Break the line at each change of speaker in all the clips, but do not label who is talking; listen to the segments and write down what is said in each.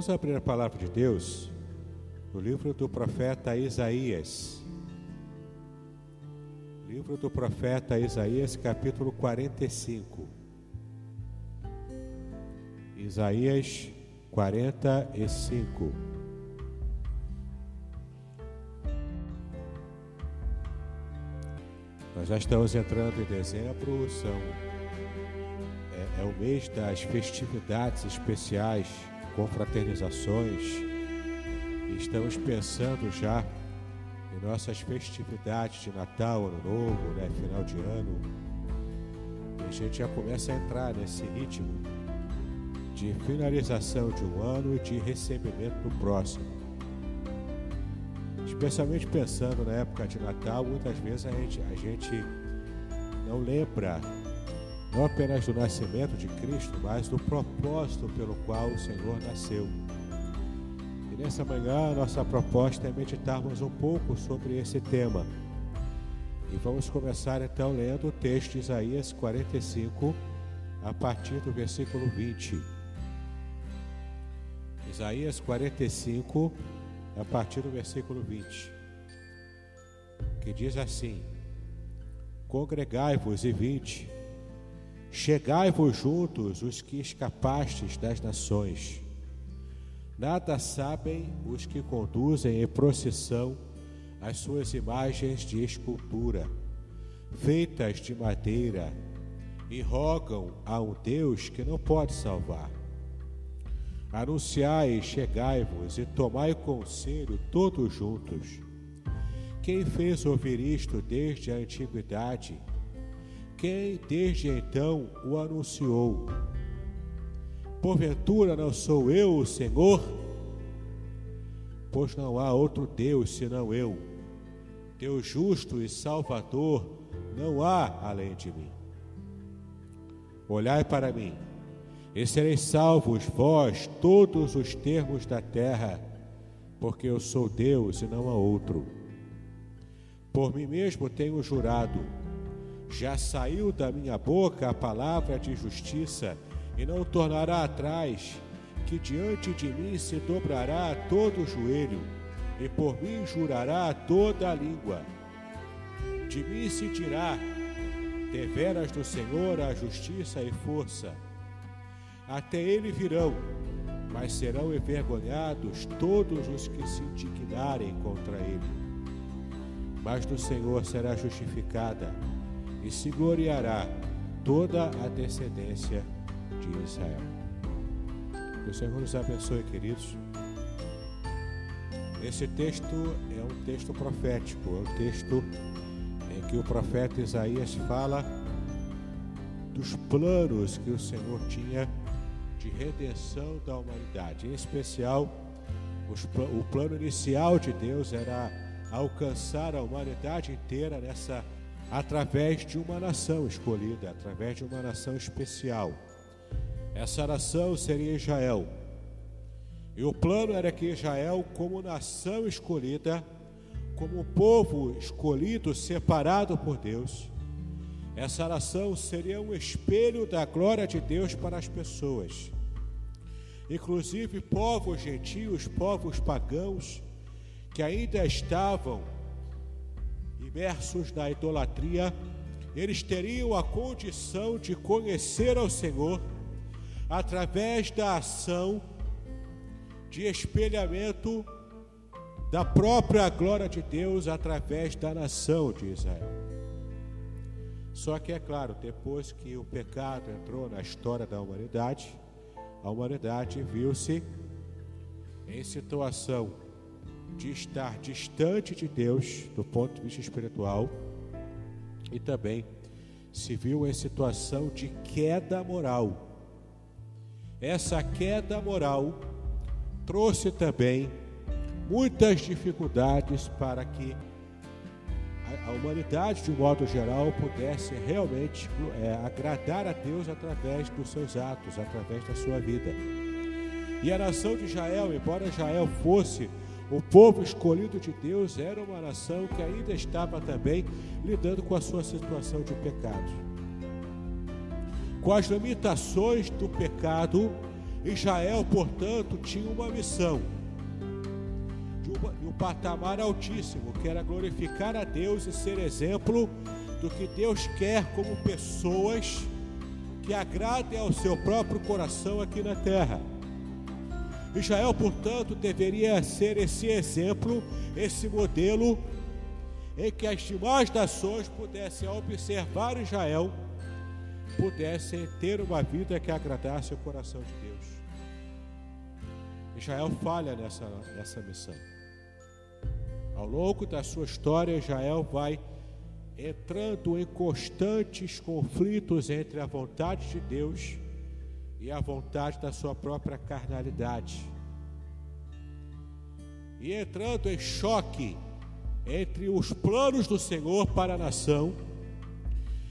Vamos abrir a palavra de Deus no livro do profeta Isaías. Livro do profeta Isaías, capítulo 45. Isaías 45. Nós já estamos entrando em dezembro, são, é, é o mês das festividades especiais confraternizações. Estamos pensando já em nossas festividades de Natal, Ano Novo, né, final de ano. E a gente já começa a entrar nesse ritmo de finalização de um ano e de recebimento do próximo. Especialmente pensando na época de Natal, muitas vezes a gente, a gente não lembra não apenas do nascimento de Cristo, mas do propósito pelo qual o Senhor nasceu. E nessa manhã, nossa proposta é meditarmos um pouco sobre esse tema. E vamos começar então lendo o texto de Isaías 45, a partir do versículo 20. Isaías 45, a partir do versículo 20, que diz assim: Congregai-vos e vinde Chegai-vos juntos os que escapastes das nações. Nada sabem os que conduzem em procissão as suas imagens de escultura, feitas de madeira, e rogam a um Deus que não pode salvar. Anunciai, chegai-vos e tomai conselho todos juntos. Quem fez ouvir isto desde a antiguidade? Quem desde então o anunciou. Porventura não sou eu o Senhor? Pois não há outro Deus senão eu. Deus justo e salvador não há além de mim. Olhai para mim, e sereis salvos vós todos os termos da terra, porque eu sou Deus e não há outro. Por mim mesmo tenho jurado, já saiu da minha boca a palavra de justiça, e não tornará atrás, que diante de mim se dobrará todo o joelho, e por mim jurará toda a língua. De mim se dirá: deveras do Senhor a justiça e força. Até ele virão, mas serão envergonhados todos os que se indignarem contra ele. Mas do Senhor será justificada e se gloriará toda a descendência de Israel. Que o Senhor nos abençoe, queridos. Esse texto é um texto profético, é um texto em que o profeta Isaías fala dos planos que o Senhor tinha de redenção da humanidade. Em especial, o plano inicial de Deus era alcançar a humanidade inteira nessa através de uma nação escolhida, através de uma nação especial. Essa nação seria Israel. E o plano era que Israel, como nação escolhida, como povo escolhido, separado por Deus, essa nação seria um espelho da glória de Deus para as pessoas. Inclusive povos gentios, povos pagãos, que ainda estavam imersos na idolatria, eles teriam a condição de conhecer ao Senhor através da ação de espelhamento da própria glória de Deus através da nação de Israel. Só que é claro, depois que o pecado entrou na história da humanidade, a humanidade viu-se em situação de estar distante de Deus do ponto de vista espiritual e também se viu em situação de queda moral. Essa queda moral trouxe também muitas dificuldades para que a, humanidade, de um modo geral, pudesse realmente é, agradar a Deus através dos seus atos, através da sua vida. E a nação de Israel, embora Israel fosse o povo escolhido de Deus, era uma nação que ainda estava também lidando com a sua situação de pecado. Com as limitações do pecado, Israel, portanto, tinha uma missão de um patamar altíssimo, que era glorificar a Deus e ser exemplo do que Deus quer como pessoas que agradem ao seu próprio coração aqui na terra. Israel, portanto, deveria ser esse exemplo, esse modelo, em que as demais nações pudessem observar Israel, pudessem ter uma vida que agradasse o coração de Deus. Israel falha nessa, nessa missão. Ao longo da sua história, Israel vai entrando em constantes conflitos entre a vontade de Deus e a vontade da sua própria carnalidade. E entrando em choque entre os planos do Senhor para a nação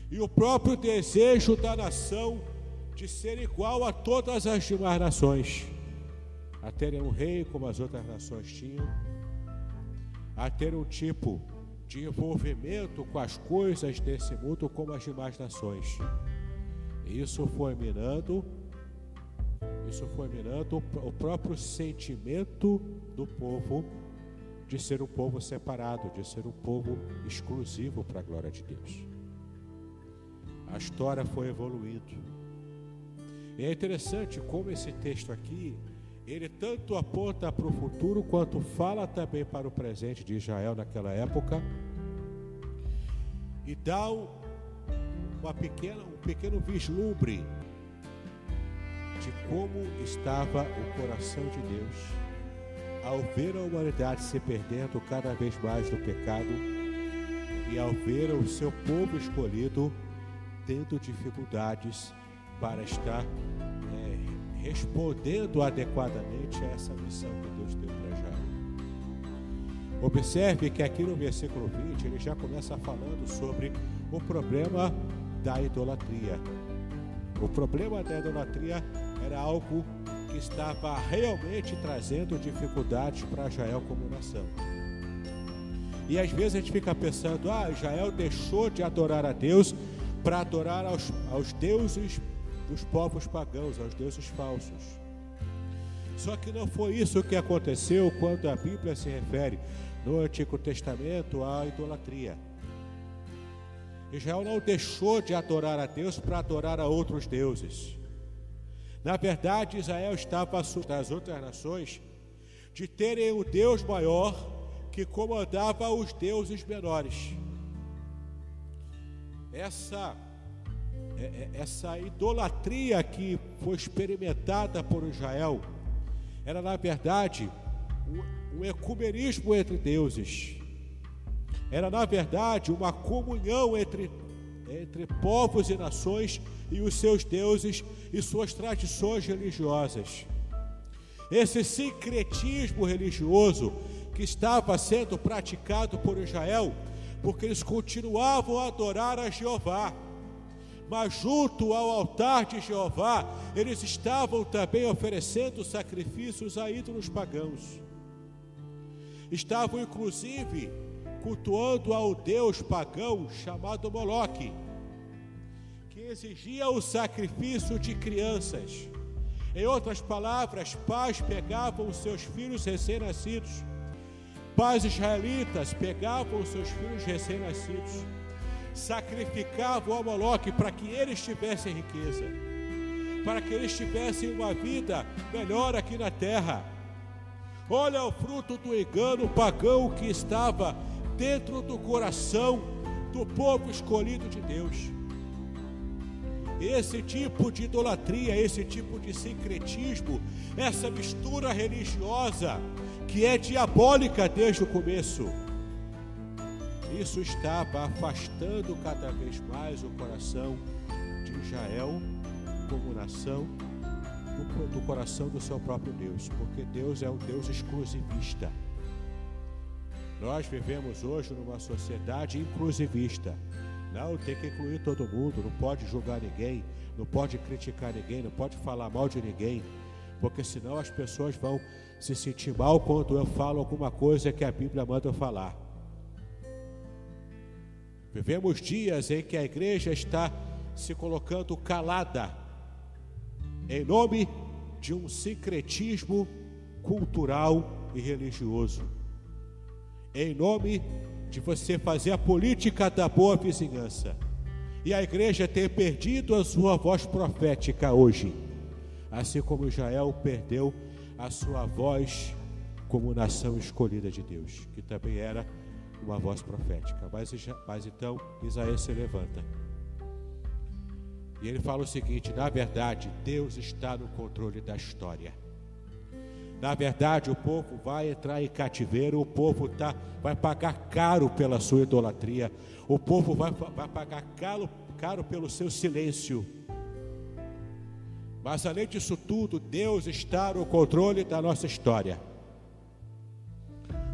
e o próprio desejo da nação de ser igual a todas as demais nações, a terem um rei como as outras nações tinham a ter um tipo de envolvimento com as coisas desse mundo como as demais nações. Isso foi minando, isso foi minando o próprio sentimento do povo de ser um povo separado, de ser um povo exclusivo para a glória de Deus. A história foi evoluindo. E é interessante como esse texto aqui ele tanto aponta para o futuro quanto fala também para o presente de Israel naquela época e dá uma pequena, um pequeno vislumbre de como estava o coração de Deus ao ver a humanidade se perdendo cada vez mais do pecado e ao ver o seu povo escolhido tendo dificuldades para estar respondendo adequadamente a essa missão que Deus deu para Israel. Observe que aqui no versículo 20 ele já começa falando sobre o problema da idolatria. O problema da idolatria era algo que estava realmente trazendo dificuldades para Israel como nação. E às vezes a gente fica pensando, ah, Israel deixou de adorar a Deus para adorar aos, aos deuses dos povos pagãos, aos deuses falsos. Só que não foi isso que aconteceu quando a Bíblia se refere no Antigo Testamento à idolatria. Israel não deixou de adorar a Deus para adorar a outros deuses. Na verdade, Israel estava das outras nações de terem o Deus maior que comandava os deuses menores. Essa é, é, essa idolatria que foi experimentada por Israel era, na verdade, um, um ecumenismo entre deuses. Era, na verdade, uma comunhão entre, entre povos e nações e os seus deuses e suas tradições religiosas. Esse sincretismo religioso que estava sendo praticado por Israel, porque eles continuavam a adorar a Jeová mas junto ao altar de Jeová, eles estavam também oferecendo sacrifícios a ídolos pagãos. Estavam inclusive cultuando ao deus pagão chamado Moloque, que exigia o sacrifício de crianças. Em outras palavras, pais pegavam os seus filhos recém-nascidos, pais israelitas pegavam os seus filhos recém-nascidos sacrificavam a Moloque para que eles tivessem riqueza, para que eles tivessem uma vida melhor aqui na terra. Olha o fruto do engano pagão que estava dentro do coração do povo escolhido de Deus. Esse tipo de idolatria, esse tipo de sincretismo, essa mistura religiosa que é diabólica desde o começo isso estava afastando cada vez mais o coração de Israel como nação do, do coração do seu próprio Deus, porque Deus é um Deus exclusivista. Nós vivemos hoje numa sociedade inclusivista. Não, tem que incluir todo mundo, não pode julgar ninguém, não pode criticar ninguém, não pode falar mal de ninguém, porque senão as pessoas vão se sentir mal quando eu falo alguma coisa que a Bíblia manda eu falar. Vivemos dias em que a igreja está se colocando calada, em nome de um sincretismo cultural e religioso, em nome de você fazer a política da boa vizinhança. E a igreja tem perdido a sua voz profética hoje, assim como Israel perdeu a sua voz como nação escolhida de Deus, que também era uma voz profética. Mas, mas então Isaías se levanta. E ele fala o seguinte: na verdade, Deus está no controle da história. Na verdade, o povo vai entrar em cativeiro, o povo tá, vai pagar caro pela sua idolatria, o povo vai, vai pagar caro, caro pelo seu silêncio. Mas além disso tudo, Deus está no controle da nossa história.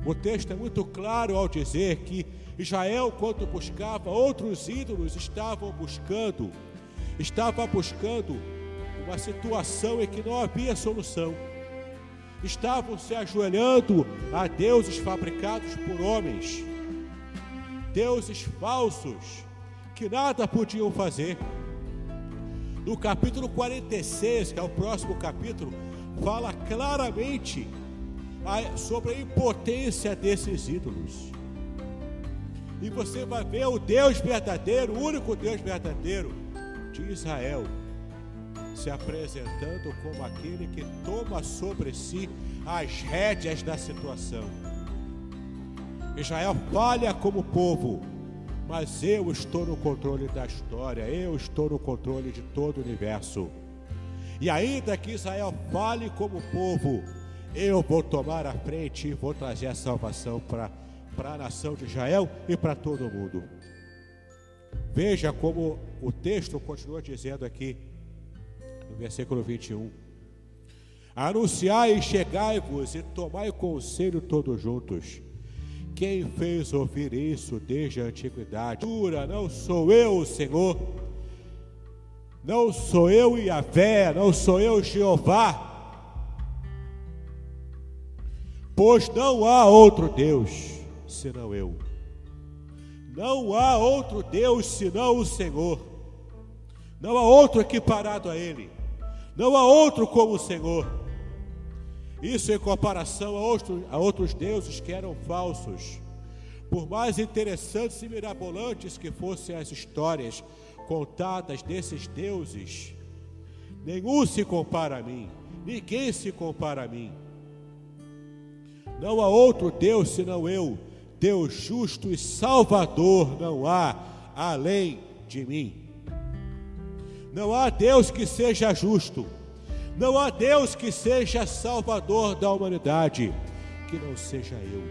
O texto é muito claro ao dizer que Israel, quando buscava outros ídolos, estavam buscando, estava buscando uma situação em que não havia solução. Estavam se ajoelhando a deuses fabricados por homens, deuses falsos, que nada podiam fazer. No capítulo 46, que é o próximo capítulo, fala claramente sobre a impotência desses ídolos. E você vai ver o Deus verdadeiro, o único Deus verdadeiro de Israel, se apresentando como aquele que toma sobre si as rédeas da situação. Israel falha como povo, mas eu estou no controle da história, eu estou no controle de todo o universo. E ainda que Israel fale como povo, eu vou tomar a frente e vou trazer a salvação para a nação de Israel e para todo mundo. Veja como o texto continua dizendo aqui, no versículo 21. Anunciai e chegai-vos e tomai conselho todos juntos. Quem fez ouvir isso desde a antiguidade? Não sou eu, Senhor. Não sou eu, Yahvé. Não sou eu, Jeová pois não há outro Deus senão eu. Não há outro Deus senão o Senhor. Não há outro equiparado a Ele. Não há outro como o Senhor. Isso em comparação a outros, a outros deuses que eram falsos. Por mais interessantes e mirabolantes que fossem as histórias contadas desses deuses, nenhum se compara a mim, ninguém se compara a mim. Não há outro Deus senão eu, Deus justo e salvador não há além de mim. Não há Deus que seja justo, não há Deus que seja salvador da humanidade, que não seja eu.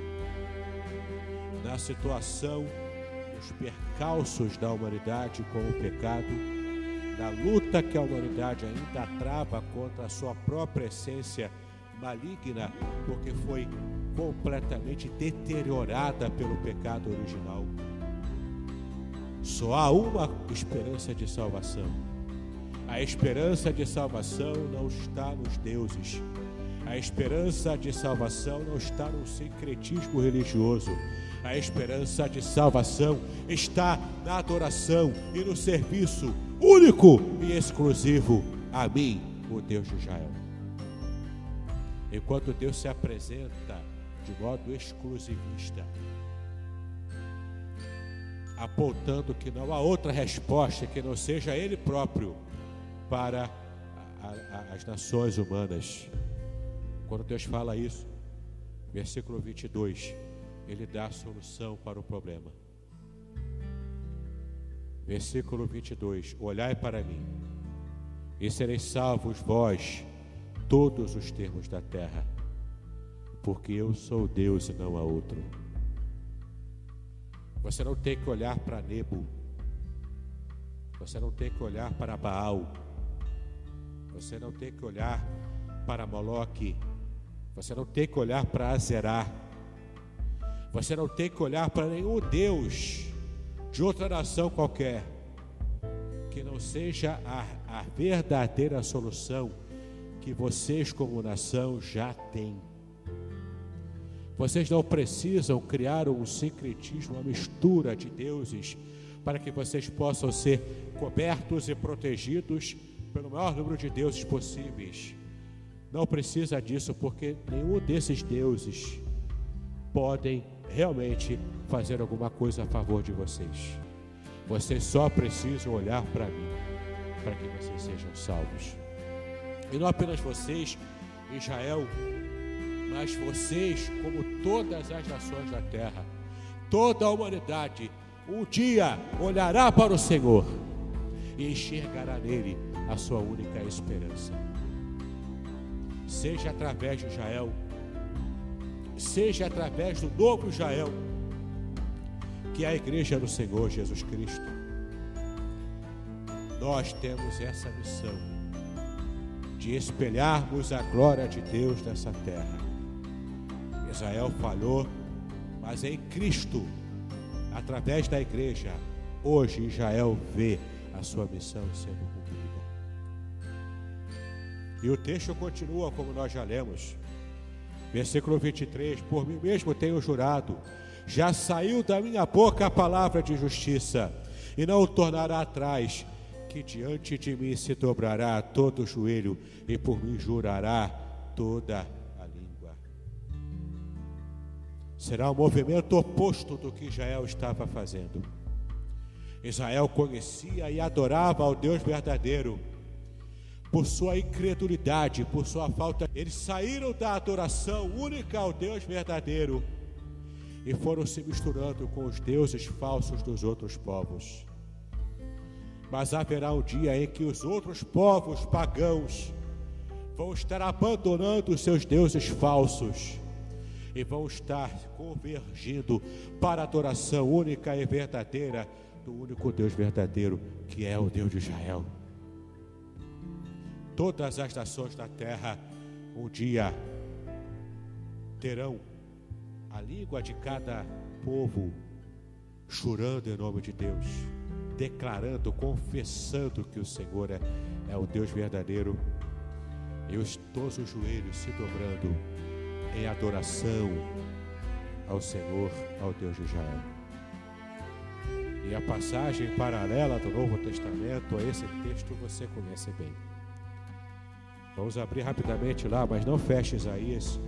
Na situação, nos percalços da humanidade com o pecado, na luta que a humanidade ainda trava contra a sua própria essência maligna, porque foi completamente deteriorada pelo pecado original. Só há uma esperança de salvação. A esperança de salvação não está nos deuses. A esperança de salvação não está no secretismo religioso. A esperança de salvação está na adoração e no serviço único e exclusivo a mim, o Deus de Israel. Enquanto Deus se apresenta de modo exclusivista, apontando que não há outra resposta que não seja Ele próprio para a, a, as nações humanas. Quando Deus fala isso, versículo 22, Ele dá a solução para o problema. Versículo 22: Olhai para mim, e sereis salvos vós, todos os termos da terra porque eu sou Deus e não há outro. Você não tem que olhar para Nebo, você não tem que olhar para Baal, você não tem que olhar para Moloque, você não tem que olhar para Azerá, você não tem que olhar para nenhum Deus de outra nação qualquer, que não seja a, a verdadeira solução que vocês, como nação, já têm. Vocês não precisam criar um sincretismo, uma mistura de deuses, para que vocês possam ser cobertos e protegidos pelo maior número de deuses possíveis. Não precisa disso, porque nenhum desses deuses podem realmente fazer alguma coisa a favor de vocês. Vocês só precisam olhar para mim, para que vocês sejam salvos. E não apenas vocês, Israel, mas vocês, como todas as nações da terra, toda a humanidade, um dia olhará para o Senhor e enxergará nele a sua única esperança. Seja através de Israel, seja através do novo Israel, que é a igreja do Senhor Jesus Cristo. Nós temos essa missão de espelharmos a glória de Deus nessa terra Israel falhou, mas em Cristo, através da igreja, hoje Israel vê a sua missão sendo. E o texto continua como nós já lemos. Versículo 23: Por mim mesmo tenho jurado, já saiu da minha boca a palavra de justiça, e não o tornará atrás, que diante de mim se dobrará todo o joelho, e por mim jurará toda a será um movimento oposto do que Israel estava fazendo. Israel conhecia e adorava ao Deus verdadeiro. Por sua incredulidade, por sua falta, eles saíram da adoração única ao Deus verdadeiro e foram se misturando com os deuses falsos dos outros povos. Mas haverá um dia em que os outros povos pagãos vão estar abandonando os seus deuses falsos e vão estar convergindo para a adoração única e verdadeira do único Deus verdadeiro, que é o Deus de Israel. Todas as nações da terra um dia terão a língua de cada povo chorando em nome de Deus, declarando, confessando que o Senhor é, é o Deus verdadeiro, e os, todos os joelhos se dobrando em adoração ao Senhor, ao Deus de Israel. E a passagem paralela do Novo Testamento a esse texto você conhece bem. Vamos abrir rapidamente lá, mas não feche Isaías,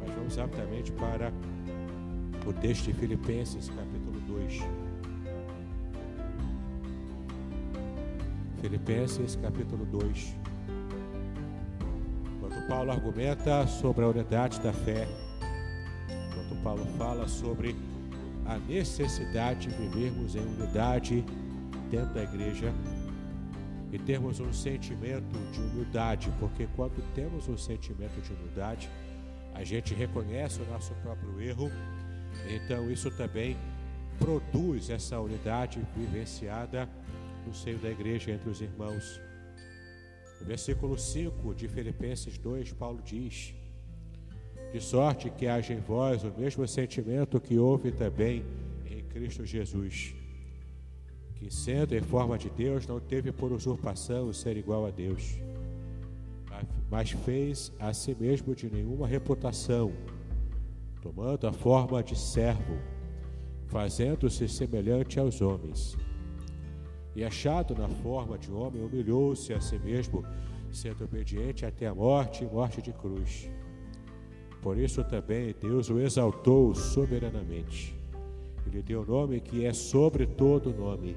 mas vamos rapidamente para o texto de Filipenses, capítulo 2. Filipenses, capítulo 2. Quando Paulo argumenta sobre a unidade da fé, quando Paulo fala sobre a necessidade de vivermos em unidade dentro da igreja e termos um sentimento de humildade, porque quando temos um sentimento de humildade, a gente reconhece o nosso próprio erro, então isso também produz essa unidade vivenciada no seio da igreja entre os irmãos. No versículo 5 de Filipenses 2, Paulo diz: De sorte que haja em vós o mesmo sentimento que houve também em Cristo Jesus, que sendo em forma de Deus, não teve por usurpação ser igual a Deus, mas fez a si mesmo de nenhuma reputação, tomando a forma de servo, fazendo-se semelhante aos homens e achado na forma de homem, humilhou-se a si mesmo, sendo obediente até a morte e morte de cruz. Por isso também Deus o exaltou soberanamente. Ele deu o nome que é sobre todo nome,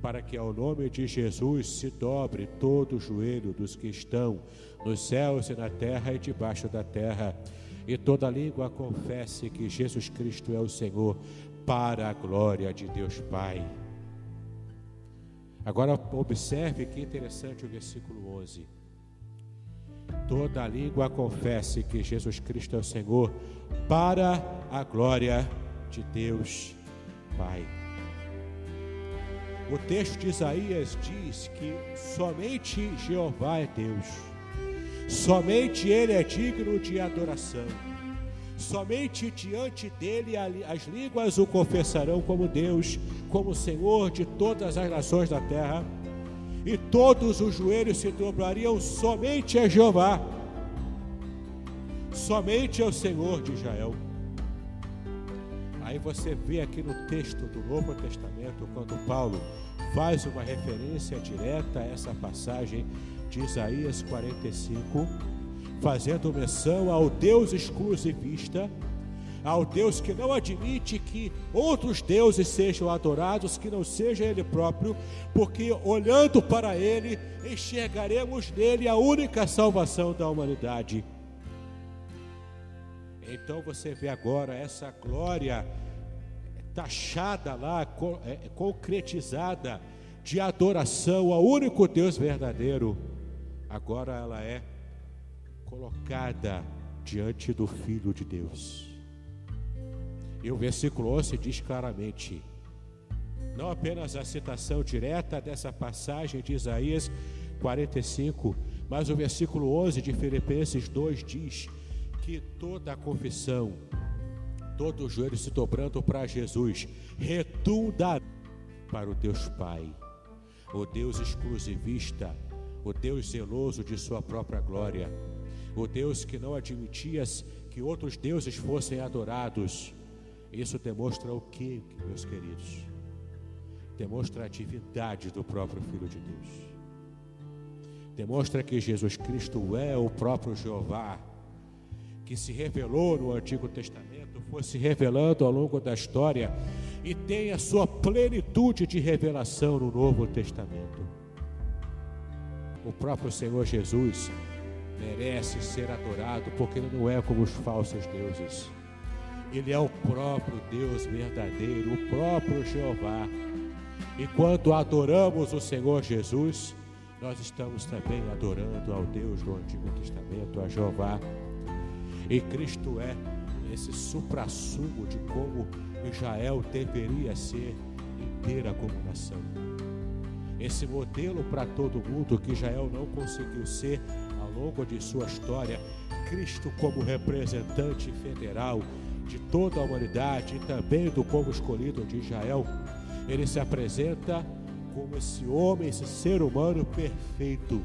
para que ao nome de Jesus se dobre todo o joelho dos que estão nos céus e na terra e debaixo da terra, e toda língua confesse que Jesus Cristo é o Senhor, para a glória de Deus Pai. Agora observe que interessante o versículo 11. Toda língua confesse que Jesus Cristo é o Senhor, para a glória de Deus Pai. O texto de Isaías diz que somente Jeová é Deus, somente Ele é digno de adoração. Somente diante dele as línguas o confessarão como Deus, como Senhor de todas as nações da terra, e todos os joelhos se dobrariam somente a Jeová, somente ao Senhor de Israel. Aí você vê aqui no texto do Novo Testamento, quando Paulo faz uma referência direta a essa passagem de Isaías 45 fazendo menção ao Deus exclusivista, ao Deus que não admite que outros deuses sejam adorados, que não seja Ele próprio, porque olhando para Ele, enxergaremos nele a única salvação da humanidade. Então você vê agora essa glória taxada lá, é, concretizada de adoração ao único Deus verdadeiro. Agora ela é colocada diante do Filho de Deus. E o versículo 11 diz claramente: não apenas a citação direta dessa passagem de Isaías 45, mas o versículo 11 de Filipenses 2 diz que toda a confissão, todo o joelho se dobrando para Jesus, redunda para o Deus Pai, o Deus exclusivista, o Deus zeloso de Sua própria glória o Deus que não admitia que outros deuses fossem adorados. Isso demonstra o que, meus queridos? Demonstra a divindade do próprio Filho de Deus. Demonstra que Jesus Cristo é o próprio Jeová, que se revelou no Antigo Testamento, foi se revelando ao longo da história e tem a sua plenitude de revelação no Novo Testamento. O próprio Senhor Jesus merece ser adorado, porque ele não é como os falsos deuses. Ele é o próprio Deus verdadeiro, o próprio Jeová. E quando adoramos o Senhor Jesus, nós estamos também adorando ao Deus do Antigo Testamento, a Jeová. E Cristo é esse suprassumo de como Israel deveria ser inteira como nação. Esse modelo para todo mundo que Israel não conseguiu ser longo de sua história, Cristo como representante federal de toda a humanidade e também do povo escolhido de Israel, ele se apresenta como esse homem, esse ser humano perfeito,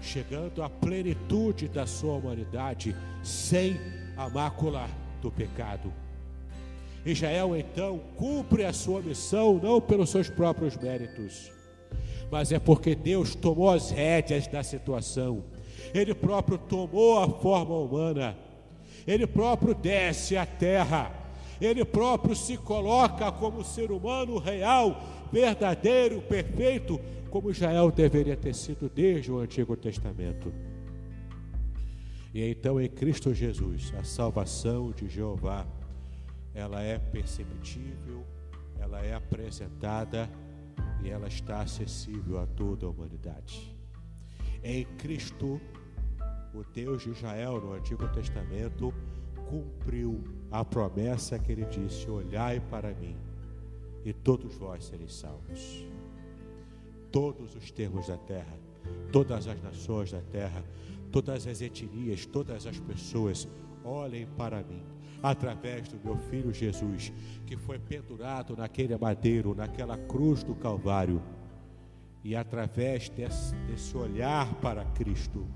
chegando à plenitude da sua humanidade, sem a mácula do pecado. Israel então cumpre a sua missão não pelos seus próprios méritos, mas é porque Deus tomou as rédeas da situação. Ele próprio tomou a forma humana. Ele próprio desce à terra. Ele próprio se coloca como ser humano real, verdadeiro, perfeito, como Israel deveria ter sido desde o Antigo Testamento. E então em Cristo Jesus, a salvação de Jeová, ela é perceptível, ela é apresentada e ela está acessível a toda a humanidade. Em Cristo, o Deus de Israel no Antigo Testamento cumpriu a promessa que ele disse: Olhai para mim, e todos vós sereis salvos. Todos os termos da terra, todas as nações da terra, todas as etnias, todas as pessoas, olhem para mim através do meu filho Jesus, que foi pendurado naquele madeiro, naquela cruz do Calvário, e através desse, desse olhar para Cristo,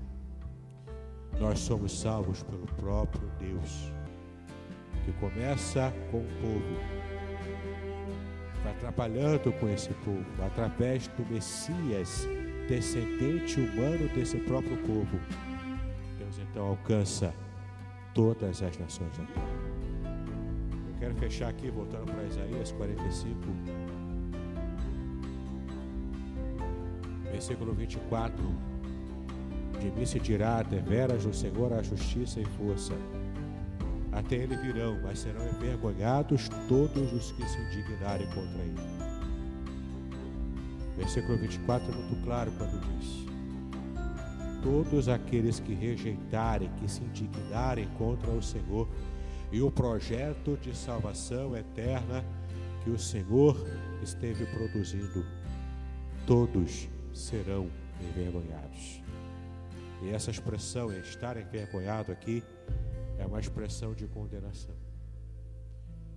nós somos salvos pelo próprio Deus, que começa com o povo, vai trabalhando com esse povo, através do Messias, descendente humano desse próprio povo. Deus então alcança todas as nações da terra. Eu quero fechar aqui, voltando para Isaías 45, versículo 24. De mim se dirá, deveras no Senhor a justiça e força. Até ele virão, mas serão envergonhados todos os que se indignarem contra ele. Versículo 24 é muito claro quando diz: todos aqueles que rejeitarem, que se indignarem contra o Senhor e o projeto de salvação eterna que o Senhor esteve produzindo, todos serão envergonhados. E essa expressão, estar envergonhado aqui, é uma expressão de condenação.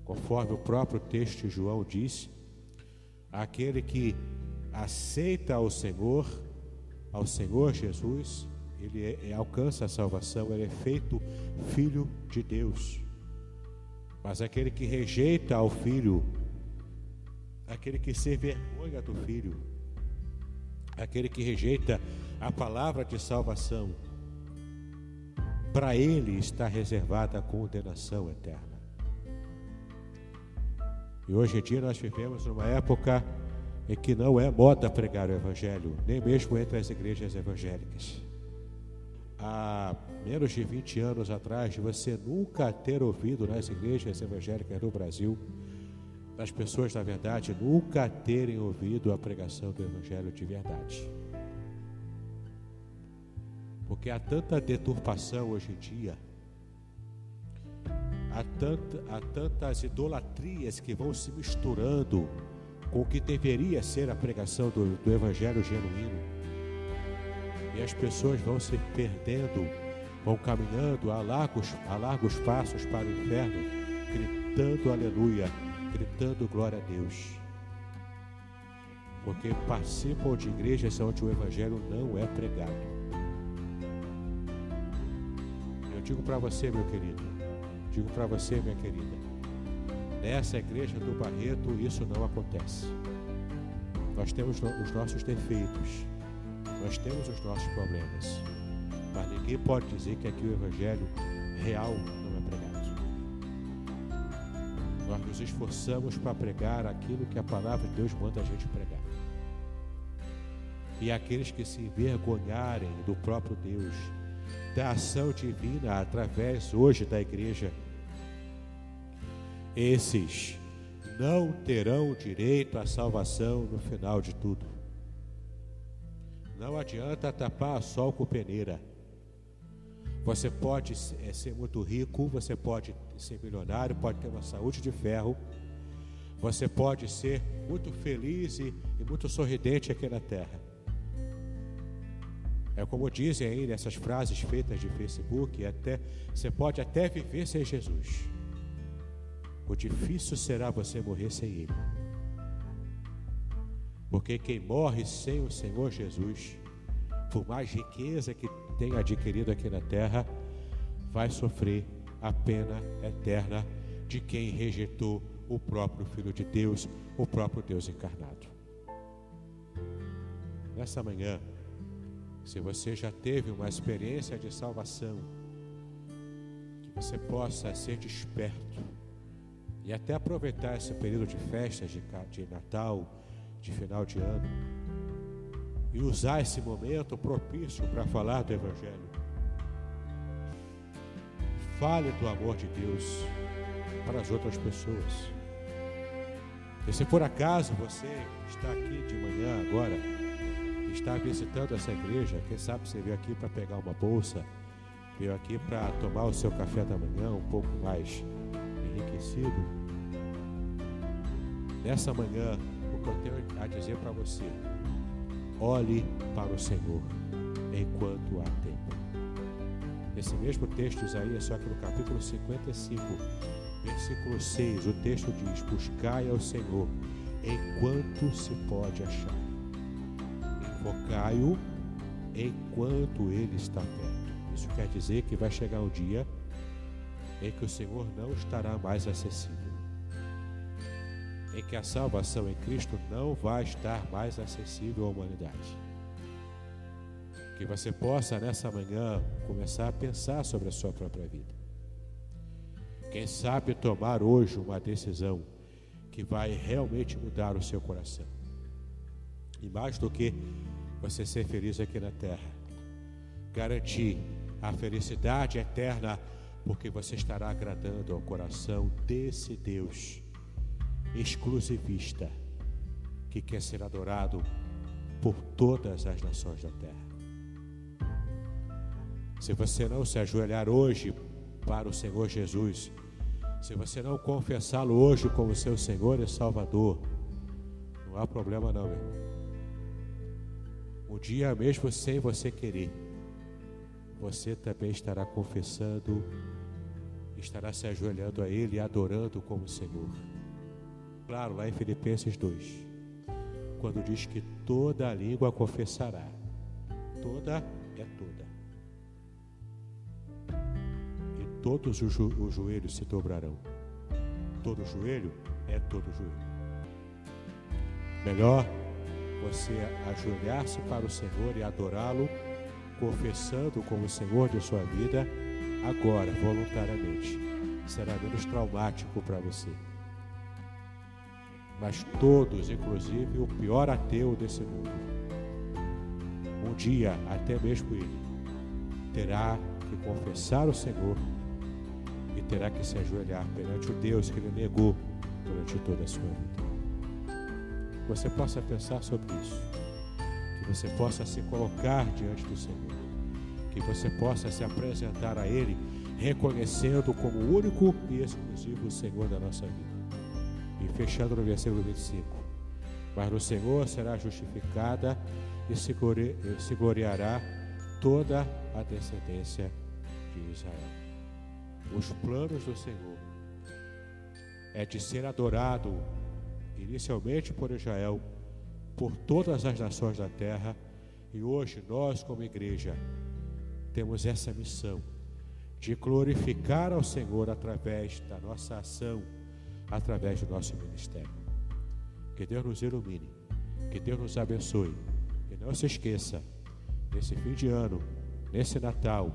Conforme o próprio texto de João diz, aquele que aceita o Senhor ao Senhor Jesus, ele é, é, alcança a salvação, ele é feito filho de Deus. Mas aquele que rejeita ao filho, aquele que se vergonha do filho, aquele que rejeita a palavra de salvação, para ele está reservada a condenação eterna. E hoje em dia nós vivemos numa época é que não é moda pregar o Evangelho, nem mesmo entre as igrejas evangélicas. Há menos de 20 anos atrás, você nunca ter ouvido nas igrejas evangélicas do Brasil, as pessoas, na verdade, nunca terem ouvido a pregação do Evangelho de verdade. Porque há tanta deturpação hoje em dia, há, há tantas idolatrias que vão se misturando o que deveria ser a pregação do, do Evangelho genuíno. E as pessoas vão se perdendo, vão caminhando a largos, a largos passos para o inferno, gritando aleluia, gritando glória a Deus. Porque participam de igrejas onde o Evangelho não é pregado. Eu digo para você, meu querido, digo para você, minha querida, Nessa igreja do Barreto, isso não acontece. Nós temos os nossos defeitos, nós temos os nossos problemas, mas ninguém pode dizer que aqui o Evangelho real não é pregado. Nós nos esforçamos para pregar aquilo que a palavra de Deus manda a gente pregar. E aqueles que se envergonharem do próprio Deus, da ação divina através hoje da igreja, esses não terão direito à salvação no final de tudo. Não adianta tapar sol com peneira. Você pode é, ser muito rico, você pode ser milionário, pode ter uma saúde de ferro, você pode ser muito feliz e, e muito sorridente aqui na terra. É como dizem aí nessas frases feitas de Facebook, até, você pode até viver sem Jesus o difícil será você morrer sem Ele. Porque quem morre sem o Senhor Jesus, por mais riqueza que tenha adquirido aqui na terra, vai sofrer a pena eterna de quem rejeitou o próprio Filho de Deus, o próprio Deus encarnado. nessa manhã, se você já teve uma experiência de salvação, que você possa ser desperto e até aproveitar esse período de festas de, de Natal, de final de ano, e usar esse momento propício para falar do Evangelho. Fale do amor de Deus para as outras pessoas. E se por acaso você está aqui de manhã agora, está visitando essa igreja, quem sabe você veio aqui para pegar uma bolsa, veio aqui para tomar o seu café da manhã um pouco mais enriquecido. Nessa manhã, o que eu tenho a dizer para você, olhe para o Senhor enquanto há tempo. Esse mesmo texto, Isaías, só que no capítulo 55, Versículo 6, o texto diz: Buscai ao Senhor enquanto se pode achar. Invocai-o enquanto ele está perto. Isso quer dizer que vai chegar um dia em que o Senhor não estará mais acessível. Em que a salvação em Cristo não vai estar mais acessível à humanidade. Que você possa nessa manhã começar a pensar sobre a sua própria vida quem sabe tomar hoje uma decisão que vai realmente mudar o seu coração. E mais do que você ser feliz aqui na terra, garantir a felicidade eterna, porque você estará agradando ao coração desse Deus exclusivista que quer ser adorado por todas as nações da terra. Se você não se ajoelhar hoje para o Senhor Jesus, se você não confessá-lo hoje como seu Senhor e Salvador, não há problema não, meu irmão. Um dia mesmo sem você querer, você também estará confessando, estará se ajoelhando a Ele e adorando como Senhor. Claro, lá em Filipenses 2, quando diz que toda a língua confessará, toda é toda todos os, jo os joelhos se dobrarão. Todo joelho é todo joelho. Melhor você ajoelhar-se para o Senhor e adorá-lo, confessando como Senhor de sua vida, agora, voluntariamente. Será menos traumático para você. Mas todos, inclusive o pior ateu desse mundo, um dia, até mesmo ele, terá que confessar o Senhor e terá que se ajoelhar perante o Deus que ele negou durante toda a sua vida. Você possa pensar sobre isso, que você possa se colocar diante do Senhor, que você possa se apresentar a Ele, reconhecendo como o único e exclusivo Senhor da nossa vida. E fechando no versículo 25: Mas no Senhor será justificada e se gloriará toda a descendência de Israel os planos do Senhor é de ser adorado inicialmente por Israel, por todas as nações da terra, e hoje nós, como igreja, temos essa missão de glorificar ao Senhor através da nossa ação, através do nosso ministério. Que Deus nos ilumine, que Deus nos abençoe. E não se esqueça, nesse fim de ano, nesse Natal,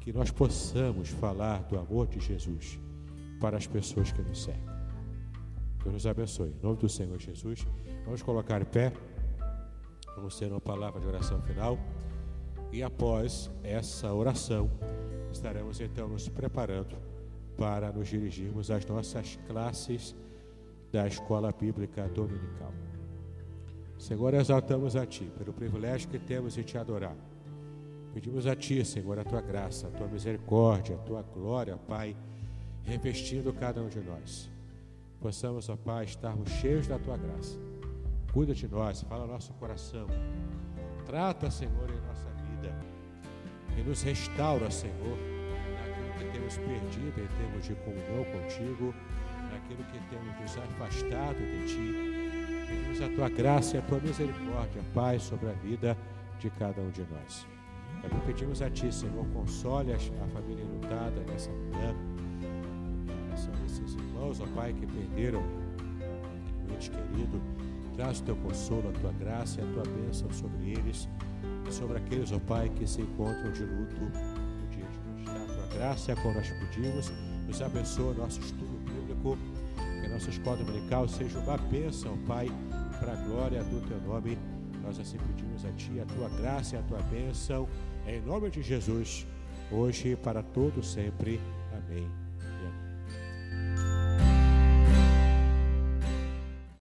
que nós possamos falar do amor de Jesus para as pessoas que nos seguem. Deus nos abençoe. Em nome do Senhor Jesus, vamos colocar em pé. Vamos ter uma palavra de oração final. E após essa oração, estaremos então nos preparando para nos dirigirmos às nossas classes da Escola Bíblica Dominical. Senhor, exaltamos a Ti pelo privilégio que temos de Te adorar Pedimos a Ti, Senhor, a Tua graça, a Tua misericórdia, a Tua glória, Pai, revestindo cada um de nós. Possamos, ó Pai, estarmos cheios da Tua graça. Cuida de nós, fala nosso coração. Trata, Senhor, em nossa vida. E nos restaura, Senhor, naquilo que temos perdido em termos de comunhão contigo, naquilo que temos nos afastado de Ti. Pedimos a Tua graça e a Tua misericórdia, Pai, sobre a vida de cada um de nós. Que pedimos a Ti, Senhor, console a família lutada nessa manhã. São esses irmãos, ó Pai, que perderam um ente querido. Traz o teu consolo, a tua graça e a tua bênção sobre eles sobre aqueles, ó Pai, que se encontram de luto no dia de hoje. Dá a tua graça, é como nós pedimos, nos abençoa nosso estudo bíblico, que a nossa escola dominical seja uma bênção, Pai, para a glória do teu nome. Nós assim pedimos a Ti a tua graça e a tua bênção, em nome de Jesus, hoje e para todo sempre. Amém.